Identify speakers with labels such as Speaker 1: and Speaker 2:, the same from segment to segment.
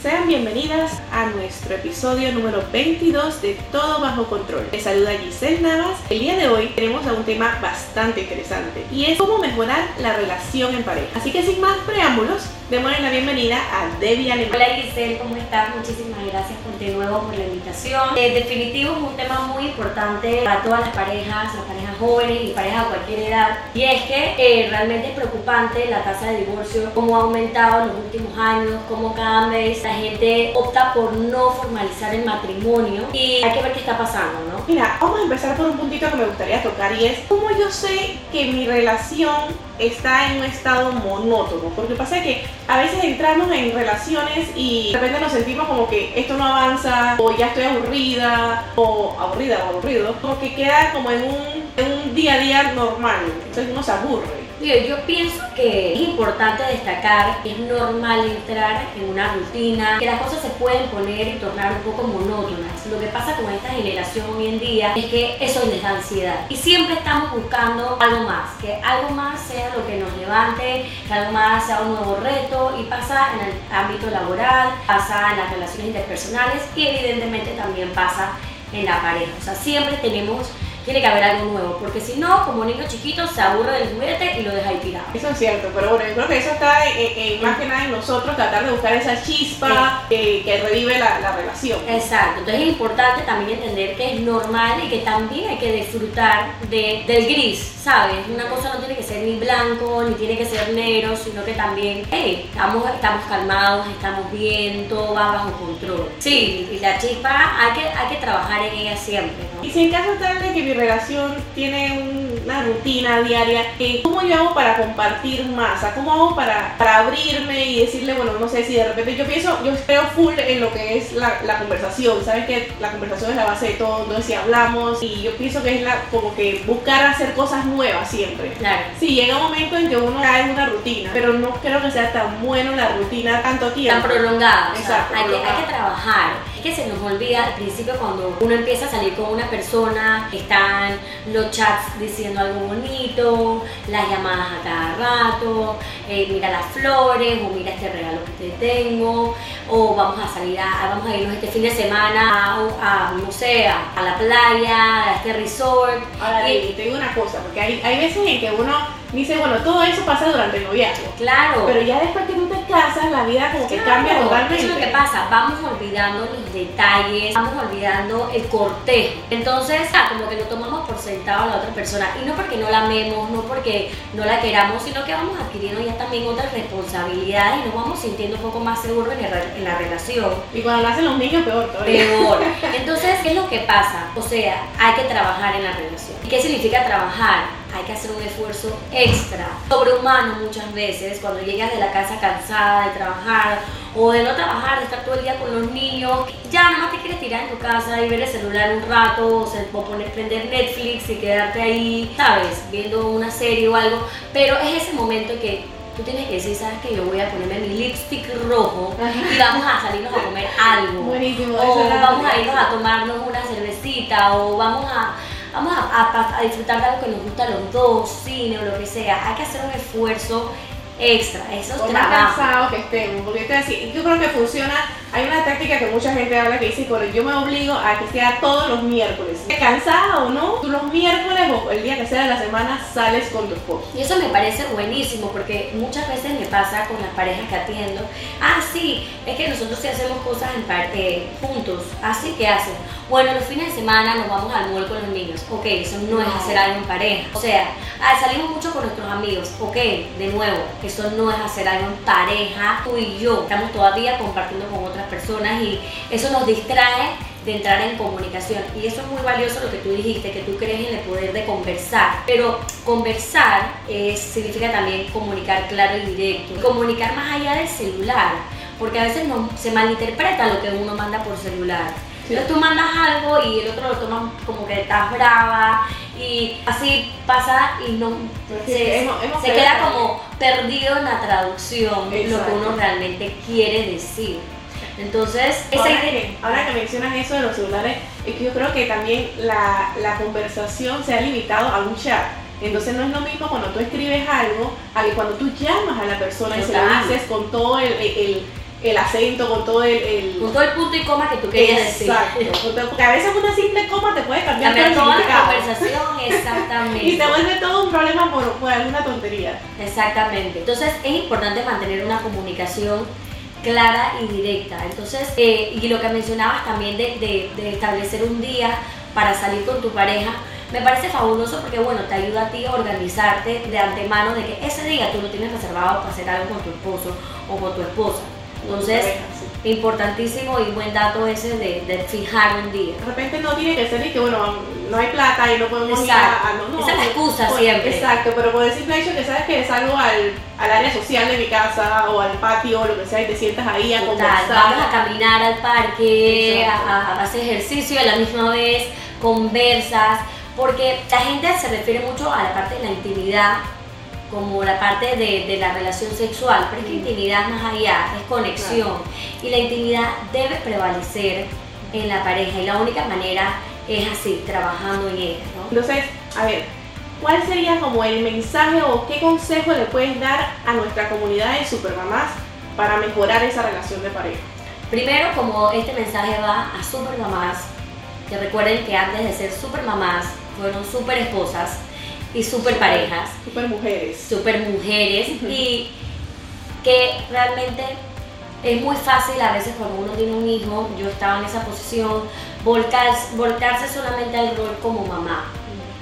Speaker 1: Sean bienvenidas a nuestro episodio número 22 de Todo Bajo Control. Les saluda Giselle Navas. El día de hoy tenemos a un tema bastante interesante y es cómo mejorar la relación en pareja. Así que sin más preámbulos, démosle la bienvenida a Debbie Alemán.
Speaker 2: Hola Giselle, ¿cómo estás? Muchísimas gracias de nuevo por la invitación. En definitivo es un tema muy importante para todas las parejas, las parejas jóvenes y parejas a cualquier edad. Y es que eh, realmente es preocupante la tasa de divorcio, cómo ha aumentado en los últimos años, cómo cada vez la gente opta por no formalizar el matrimonio y hay que ver qué está pasando, ¿no?
Speaker 1: Mira, vamos a empezar por un puntito que me gustaría tocar y es cómo yo sé que mi relación está en un estado monótono, porque pasa que a veces entramos en relaciones y de repente nos sentimos como que esto no avanza, o ya estoy aburrida, o aburrida o aburrido, como que queda como en un, en un día a día normal, entonces uno se aburre
Speaker 2: yo pienso que es importante destacar que es normal entrar en una rutina, que las cosas se pueden poner y tornar un poco monótonas. Lo que pasa con esta generación hoy en día es que eso les da ansiedad. Y siempre estamos buscando algo más, que algo más sea lo que nos levante, que algo más sea un nuevo reto y pasa en el ámbito laboral, pasa en las relaciones interpersonales y evidentemente también pasa en la pareja. O sea, siempre tenemos tiene que haber algo nuevo, porque si no, como niño chiquito se aburre del juguete y lo deja ahí tirado.
Speaker 1: Eso es cierto, pero bueno, yo creo que eso está más que nada en nosotros, tratar de buscar esa chispa que, revive la, relación.
Speaker 2: Exacto, entonces es importante también entender que es normal y que también hay que disfrutar de, del gris, ¿sabes? Una cosa no tiene que ser ni blanco, ni tiene que ser negro, sino que también, hey, estamos, estamos calmados, estamos bien, todo va bajo control. Sí, y la chispa hay que, hay que trabajar en ella siempre, ¿no?
Speaker 1: Y si en caso tal de que relación tiene una rutina diaria, ¿cómo yo hago para compartir más? ¿Cómo hago para, para abrirme y decirle, bueno, no sé si de repente yo pienso, yo espero full en lo que es la, la conversación, ¿sabes que la conversación es la base de todo, entonces si hablamos y yo pienso que es la, como que buscar hacer cosas nuevas siempre.
Speaker 2: Claro.
Speaker 1: Sí, llega un momento en que uno cae en una rutina, pero no creo que sea tan bueno la rutina tanto tiempo.
Speaker 2: Tan prolongada. Exacto. hay, Que, hay que trabajar. Es que se nos olvida al principio cuando uno empieza a salir con una persona, está los chats diciendo algo bonito, las llamadas a cada rato, eh, mira las flores o mira este regalo que te tengo, o vamos a salir a, vamos a irnos este fin de semana a, no sé, a, la playa, a este resort.
Speaker 1: Ahora, y, te digo una cosa, porque hay, hay veces en que uno dice, bueno, todo eso pasa durante el noviazgo.
Speaker 2: Claro.
Speaker 1: Pero ya después que tú te casas, la vida como que cambia totalmente.
Speaker 2: Eso es lo que pasa, vamos olvidando los detalles, vamos olvidando el cortejo. Entonces, ah, como que lo tomamos por sentado a la otra persona. Y no porque no la amemos, no porque no la queramos, sino que vamos adquiriendo ya también otras responsabilidades y nos vamos sintiendo un poco más seguros en, la relación.
Speaker 1: Y cuando nacen los niños, peor
Speaker 2: todavía. Peor. Entonces, ¿qué es lo que pasa? O sea, hay que trabajar en la relación. ¿Y qué significa trabajar? Hay que hacer un esfuerzo extra, sobrehumano muchas veces, cuando llegas de la casa cansada de trabajar o de no trabajar, de estar todo el día con los niños, ya nada más te quieres tirar en tu casa y ver el celular un rato, o, poner, prender Netflix y quedarte ahí, ¿sabes? Viendo una serie o algo, pero es ese momento que tú tienes que decir, ¿sabes que Yo voy a ponerme mi lipstick rojo y vamos a salirnos a comer algo.
Speaker 1: Buenísimo.
Speaker 2: O vamos a irnos a tomarnos una cervecita o vamos a vamos a, disfrutar de algo que nos gusta a los dos, cine o lo que sea. Hay que hacer un esfuerzo extra, eso es
Speaker 1: más cansado que estemos, porque yo creo que funciona hay una táctica que mucha gente habla que dice, pero yo me obligo a que sea todos los miércoles. Cansada o no, tú los miércoles o el día que sea de la semana sales con tu esposo.
Speaker 2: Y eso me parece buenísimo porque muchas veces me pasa con las parejas que atiendo. Ah, sí, es que nosotros sí hacemos cosas en parte juntos. Así que hacen. Bueno, los fines de semana nos vamos al mall con los niños. Ok, eso no, es hacer algo en pareja. O sea, ah, salimos mucho con nuestros amigos. Ok, de nuevo, eso no es hacer algo en pareja. Tú y yo estamos todavía compartiendo con otros personas y eso nos distrae de entrar en comunicación. Y eso es muy valioso lo que tú dijiste, que tú crees en el poder de conversar. Pero conversar significa también comunicar claro y directo. Comunicar más allá del celular, porque a veces no, se malinterpreta lo que uno manda por celular. Entonces tú mandas algo y el otro lo toma como que estás brava y así pasa y no se,
Speaker 1: hemos- hemos
Speaker 2: se
Speaker 1: creado
Speaker 2: queda como perdido en la traducción lo que
Speaker 1: Exacto.
Speaker 2: uno realmente quiere decir. Entonces,
Speaker 1: Ahora que, ahora que mencionas eso de los celulares, es que yo creo que también la, la conversación se ha limitado a un chat. Entonces no es lo mismo cuando tú escribes algo a que cuando tú llamas a la persona y se lo dices con todo el, el, el acento, con todo el... el-
Speaker 2: Con todo el punto y coma que tú querías decir.
Speaker 1: Exacto. Porque a veces una simple coma te puede cambiar, todo
Speaker 2: toda la conversación, exactamente.
Speaker 1: Y se vuelve todo un problema por, por alguna tontería.
Speaker 2: Exactamente. Entonces es importante mantener una comunicación clara y directa. Entonces, eh, y lo que mencionabas también de, de- de establecer un día para salir con tu pareja, me parece fabuloso porque, bueno, te ayuda a ti a organizarte de antemano de que ese día tú lo tienes reservado para hacer algo con tu esposo o con tu esposa. Entonces,
Speaker 1: Sí.
Speaker 2: importantísimo y buen dato ese de, de fijar un día.
Speaker 1: De repente no tiene que ser y que bueno, no hay plata y no podemos ir a, a- no, no,
Speaker 2: Esa es la excusa
Speaker 1: por-
Speaker 2: siempre.
Speaker 1: Exacto, pero por el simple hecho que sabes que salgo al, al área social de mi casa o al patio o lo que sea y te sientas ahí a
Speaker 2: Total,
Speaker 1: conversar.
Speaker 2: vamos a caminar al parque, a hacer ejercicio a la misma vez, conversas, porque la gente se refiere mucho a la parte de la intimidad como la parte de, de la relación sexual, pero es que intimidad más allá, es conexión y la intimidad debe prevalecer en la pareja y la única manera es así, trabajando en ella, ¿no?
Speaker 1: Entonces, a ver, ¿cuál sería como el mensaje o qué consejo le puedes dar a nuestra comunidad de supermamás para mejorar esa relación de pareja?
Speaker 2: Primero, como este mensaje va a super mamás, que recuerden que antes de ser super mamás fueron super esposas y super parejas,
Speaker 1: Super mujeres.
Speaker 2: super mujeres y que realmente es muy fácil a veces cuando uno tiene un hijo, yo estaba en esa posición, volcarse, volcarse solamente al rol como mamá.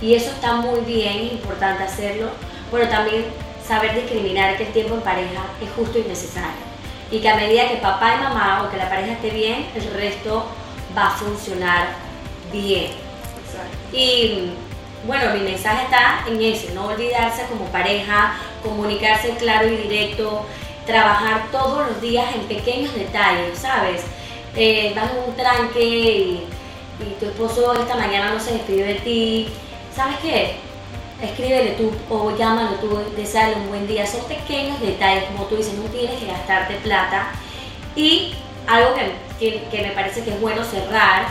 Speaker 2: Y eso está muy bien, es importante hacerlo, pero también saber discriminar que el tiempo en pareja es justo y necesario. Y que a medida que papá y mamá o que la pareja esté bien, el resto va a funcionar bien.
Speaker 1: Exacto.
Speaker 2: Y bueno, mi mensaje está en ese, no olvidarse como pareja, comunicarse claro y directo, trabajar todos los días en pequeños detalles, ¿sabes? Eh, vas en un tranque y, tu esposo esta mañana no se despidió de ti, ¿sabes qué? Escríbele tú o llámalo tú, deseale un buen día. Son pequeños detalles, como tú dices, no tienes que gastarte plata. Y algo que, que- que me parece que es bueno cerrar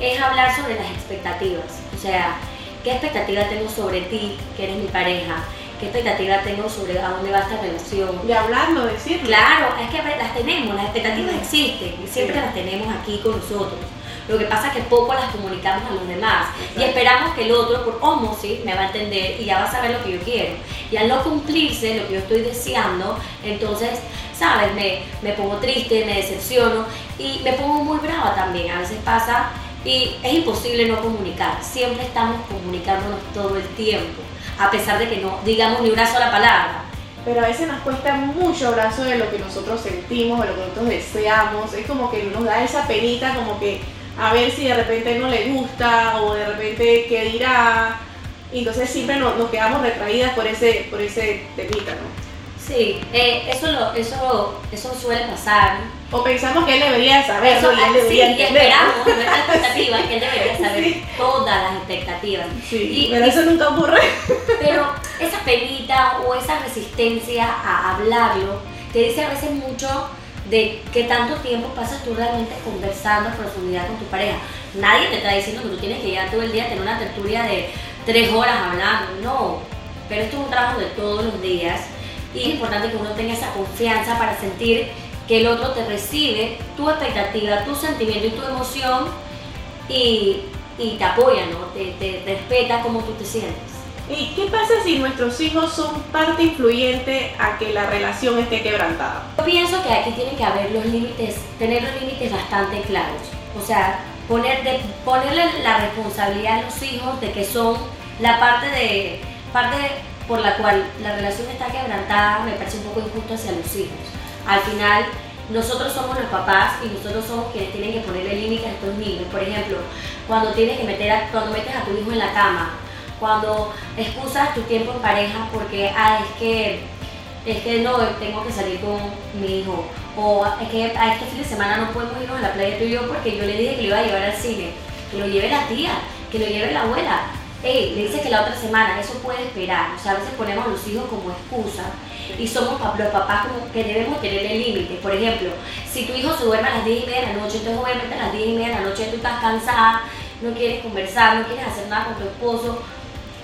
Speaker 2: es hablar sobre las expectativas. O sea, ¿qué expectativa tengo sobre ti, que eres mi pareja? ¿Qué expectativa tengo sobre a dónde va esta relación?
Speaker 1: De hablarlo, decirlo.
Speaker 2: Claro, es que las tenemos, las expectativas existen y siempre
Speaker 1: Sí.
Speaker 2: las tenemos aquí con nosotros. Lo que pasa es que poco las comunicamos a los demás y esperamos que el otro, por osmosis, me va a entender y ya va a saber lo que yo quiero. Y al no cumplirse lo que yo estoy deseando, entonces, ¿sabes? Me, me pongo triste, me decepciono y me pongo muy brava también. A veces pasa y es imposible no comunicar. Siempre estamos comunicándonos todo el tiempo, a pesar de que no digamos ni una sola palabra.
Speaker 1: Pero a veces nos cuesta mucho hablar sobre lo que nosotros sentimos, o lo que nosotros deseamos. Es como que nos da esa penita, como que a ver si de repente no le gusta o de repente qué dirá. Y entonces siempre nos, nos quedamos retraídas por ese, por ese temita, ¿no?
Speaker 2: Sí, eh, eso, lo, eso, eso suele pasar.
Speaker 1: O pensamos que él debería de saberlo
Speaker 2: Eso,
Speaker 1: y él
Speaker 2: sí,
Speaker 1: debería entender.
Speaker 2: esperamos,
Speaker 1: ¿no?
Speaker 2: nuestra expectativa es que él debería saber
Speaker 1: Sí.
Speaker 2: todas las expectativas.
Speaker 1: Sí,
Speaker 2: Y-
Speaker 1: pero eso nunca ocurre.
Speaker 2: Pero esa penita o esa resistencia a hablarlo te dice a veces mucho de qué tanto tiempo pasas tú realmente conversando en profundidad con tu pareja. Nadie te está diciendo que tú tienes que llegar todo el día a tener una tertulia de tres horas hablando, no. Pero esto es un trabajo de todos los días y es importante que uno tenga esa confianza para sentir que el otro te recibe tu expectativa, tu sentimiento y tu emoción y, y te apoya, ¿no? Te, te respeta como tú te sientes.
Speaker 1: ¿Y qué pasa si nuestros hijos son parte influyente a que la relación esté quebrantada?
Speaker 2: Yo pienso que aquí tienen que haber los límites, tener los límites bastante claros. O sea, poner de- ponerle la responsabilidad a los hijos de que son la parte de parte por la cual la relación está quebrantada me parece un poco injusto hacia los hijos. Al final, nosotros somos los papás y nosotros somos quienes tienen que ponerle límites a estos niños. Por ejemplo, cuando tienes que meter a- cuando metes a tu hijo en la cama, cuando excusas tu tiempo en pareja porque ah, es que es que no, tengo que salir con mi hijo, o es que a este fin de semana no podemos irnos a la playa tú y yo porque yo le dije que lo iba a llevar al cine, que lo lleve la tía, que lo lleve la abuela. Ey, le dice que la otra semana, eso puede esperar. O sea, a veces ponemos a los hijos como excusa y somos los papás como que debemos tener el límite. Por ejemplo, si tu hijo se duerme a las 10 y media de la noche, entonces obviamente a las 10 y media de la noche tú estás cansada, no quieres conversar, no quieres hacer nada con tu esposo,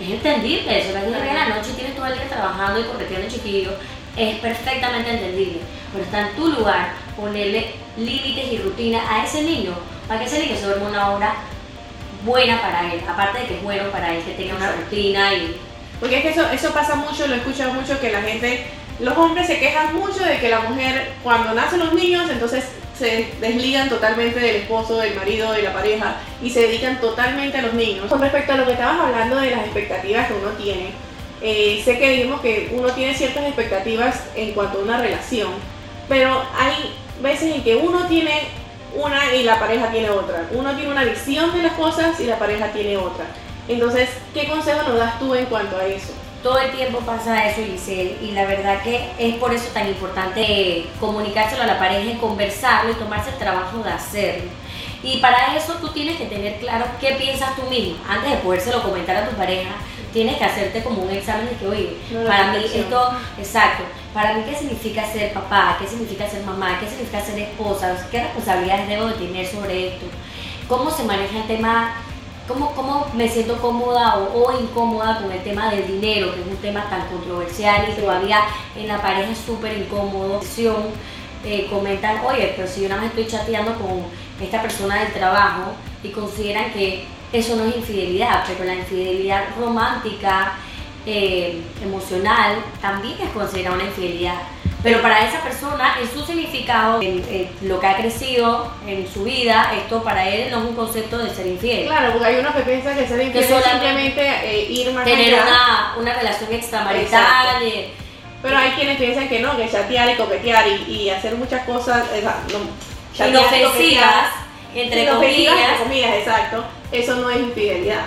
Speaker 2: es entendible eso. A las 10 y media de la noche tienes todo el día trabajando y correteando chiquillos, es perfectamente entendible. Pero está en tu lugar ponerle límites y rutina a ese niño para que ese niño se duerma una hora buena para él, aparte de que es bueno para él que tenga una rutina y...
Speaker 1: Porque es que eso, eso pasa mucho, lo he escuchado mucho, que la gente, los hombres se quejan mucho de que la mujer cuando nacen los niños, entonces se desligan totalmente del esposo, del marido, de la pareja y se dedican totalmente a los niños. Con respecto a lo que estabas hablando de las expectativas que uno tiene, eh, sé que dijimos que uno tiene ciertas expectativas en cuanto a una relación, pero hay veces en que uno tiene una y la pareja tiene otra. Uno tiene una visión de las cosas y la pareja tiene otra. Entonces, ¿qué consejo nos das tú en cuanto a eso?
Speaker 2: Todo el tiempo pasa eso, Giselle, y la verdad que es por eso tan importante comunicárselo a la pareja y conversarlo y tomarse el trabajo de hacerlo. Y para eso tú tienes que tener claro qué piensas tú mismo. Antes de podérselo comentar a tu pareja, tienes que hacerte como un examen de que, oye, para mí esto, exacto, para mí qué significa ser papá, qué significa ser mamá, qué significa ser esposa, qué responsabilidades debo de tener sobre esto, cómo se maneja el tema, cómo, cómo me siento cómoda o, incómoda con el tema del dinero, que es un tema tan controversial y todavía en la pareja es súper incómodo. Eh, comentan, oye, pero si yo nada más estoy chateando con esta persona del trabajo y consideran que eso no es infidelidad, pero la infidelidad romántica eh, emocional también es considerada una infidelidad. Pero para esa persona, en su significado, en, lo que ha crecido en su vida, esto para él no es un concepto de ser infiel.
Speaker 1: Claro, porque hay unos que piensan que ser infiel es simplemente eh, ir más
Speaker 2: Tener Una, una relación extramarital. Eh,
Speaker 1: pero hay quienes piensan que no, que chatear y coquetear y, hacer muchas cosas
Speaker 2: no, inofensivas, entre comillas.
Speaker 1: Entre comillas, exacto. Eso no es infidelidad.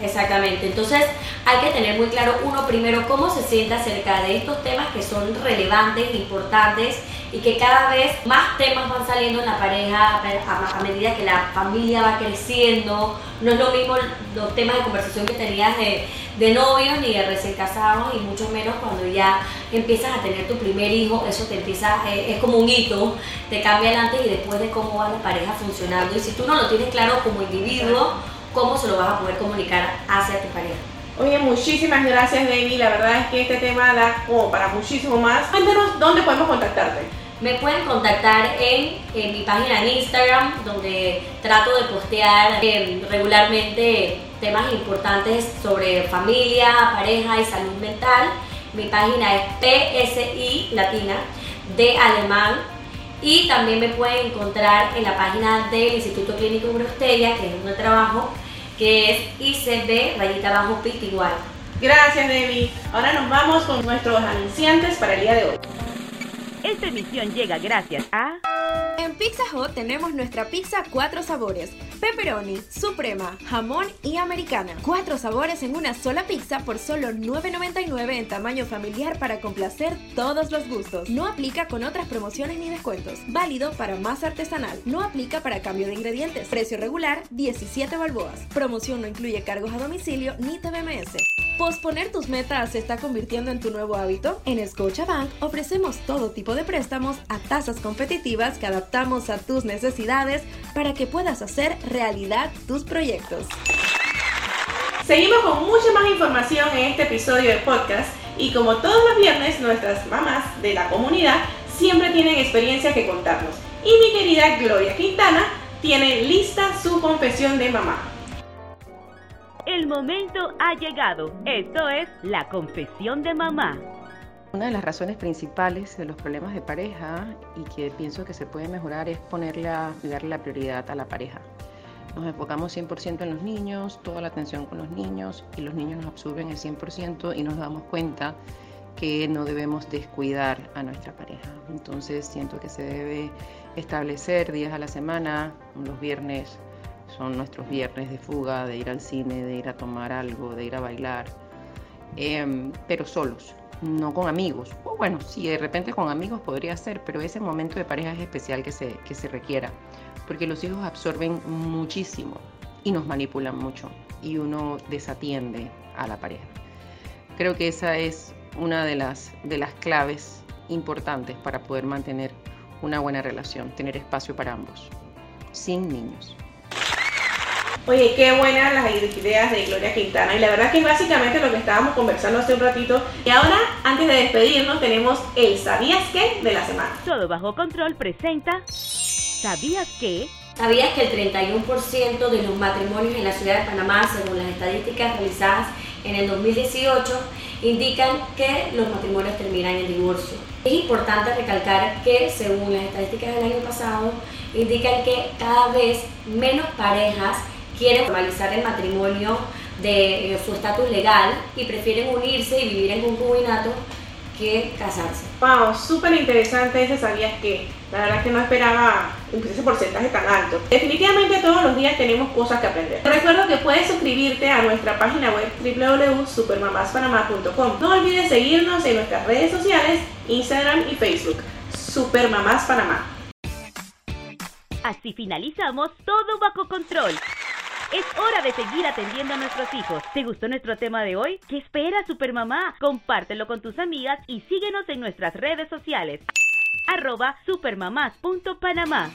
Speaker 2: Exactamente, entonces hay que tener muy claro uno primero cómo se siente acerca de estos temas que son relevantes, importantes y que cada vez más temas van saliendo en la pareja a, medida que la familia va creciendo. No es lo mismo los temas de conversación que tenías de, de novios ni de recién casados y mucho menos cuando ya empiezas a tener tu primer hijo, eso te empieza, eh, es como un hito, te cambia el antes y después de cómo va la pareja funcionando. Y si tú no lo tienes claro como individuo, cómo se lo vas a poder comunicar hacia tu pareja.
Speaker 1: Oye, muchísimas gracias, David. La verdad es que este tema da como para muchísimo más. Cuéntanos dónde podemos contactarte.
Speaker 2: Me pueden contactar en, mi página en Instagram, donde trato de postear eh, regularmente temas importantes sobre familia, pareja y salud mental. Mi página es PSI Latina de Alemán y también me pueden encontrar en la página del Instituto Clínico Brostella, que es donde trabajo, que es ICB rayita abajo PIT igual.
Speaker 1: Gracias, Debbie. Ahora nos vamos con nuestros anunciantes para el día de hoy.
Speaker 3: Esta emisión llega gracias a...
Speaker 4: En Pizza Hut tenemos nuestra pizza cuatro sabores, pepperoni, suprema, jamón y americana. Cuatro sabores en una sola pizza por solo $9.99 en tamaño familiar para complacer todos los gustos. No aplica con otras promociones ni descuentos. Válido para más artesanal. No aplica para cambio de ingredientes. Precio regular 17 balboas. Promoción no incluye cargos a domicilio ni TBMS. ¿Posponer tus metas se está convirtiendo en tu nuevo hábito? En Scotiabank ofrecemos todo tipo de préstamos a tasas competitivas que adaptamos a tus necesidades para que puedas hacer realidad tus proyectos.
Speaker 1: Seguimos con mucha más información en este episodio de podcast y como todos los viernes nuestras mamás de la comunidad siempre tienen experiencias que contarnos. Y mi querida Gloria Quintana tiene lista su confesión de mamá.
Speaker 3: El momento ha llegado. Esto es la confesión de mamá.
Speaker 5: Una de las razones principales de los problemas de pareja y que pienso que se puede mejorar es ponerle a, darle la prioridad a la pareja. Nos enfocamos 100% en los niños, toda la atención con los niños y los niños nos absorben el 100% y nos damos cuenta que no debemos descuidar a nuestra pareja. Entonces siento que se debe establecer días a la semana, los viernes son nuestros viernes de fuga, de ir al cine, de ir a tomar algo, de ir a bailar, em, pero solos. no con amigos. O bueno, si de repente con amigos podría ser, pero ese momento de pareja es especial que se, que se requiera, porque los hijos absorben muchísimo y nos manipulan mucho y uno desatiende a la pareja. Creo que esa es una de las, de las claves importantes para poder mantener una buena relación, tener espacio para ambos, sin niños.
Speaker 1: Oye, qué buenas las ideas de Gloria Quintana. Y la verdad que es básicamente lo que estábamos conversando hace un ratito. Y ahora, antes de despedirnos, tenemos el ¿Sabías qué? de la semana.
Speaker 3: Todo bajo control presenta ¿Sabías qué?
Speaker 2: ¿Sabías que el 31% de los matrimonios en la ciudad de Panamá, según las estadísticas realizadas en el 2018, indican que los matrimonios terminan en divorcio? Es importante recalcar que, según las estadísticas del año pasado, indican que cada vez menos parejas quieren formalizar el matrimonio de su estatus legal y prefieren unirse y vivir en concubinato que casarse.
Speaker 1: Wow, súper interesante ese sabías que la verdad que no esperaba ese porcentaje tan alto. Definitivamente todos los días tenemos cosas que aprender. Recuerdo que puedes suscribirte a nuestra página web www.supermamaspanamá.com. No olvides seguirnos en nuestras redes sociales, Instagram y Facebook. Supermamás Panamá.
Speaker 3: Así finalizamos todo bajo control. Es hora de seguir atendiendo a nuestros hijos. ¿Te gustó nuestro tema de hoy? ¿Qué espera Supermamá? Compártelo con tus amigas y síguenos en nuestras redes sociales. arroba supermamás.panamá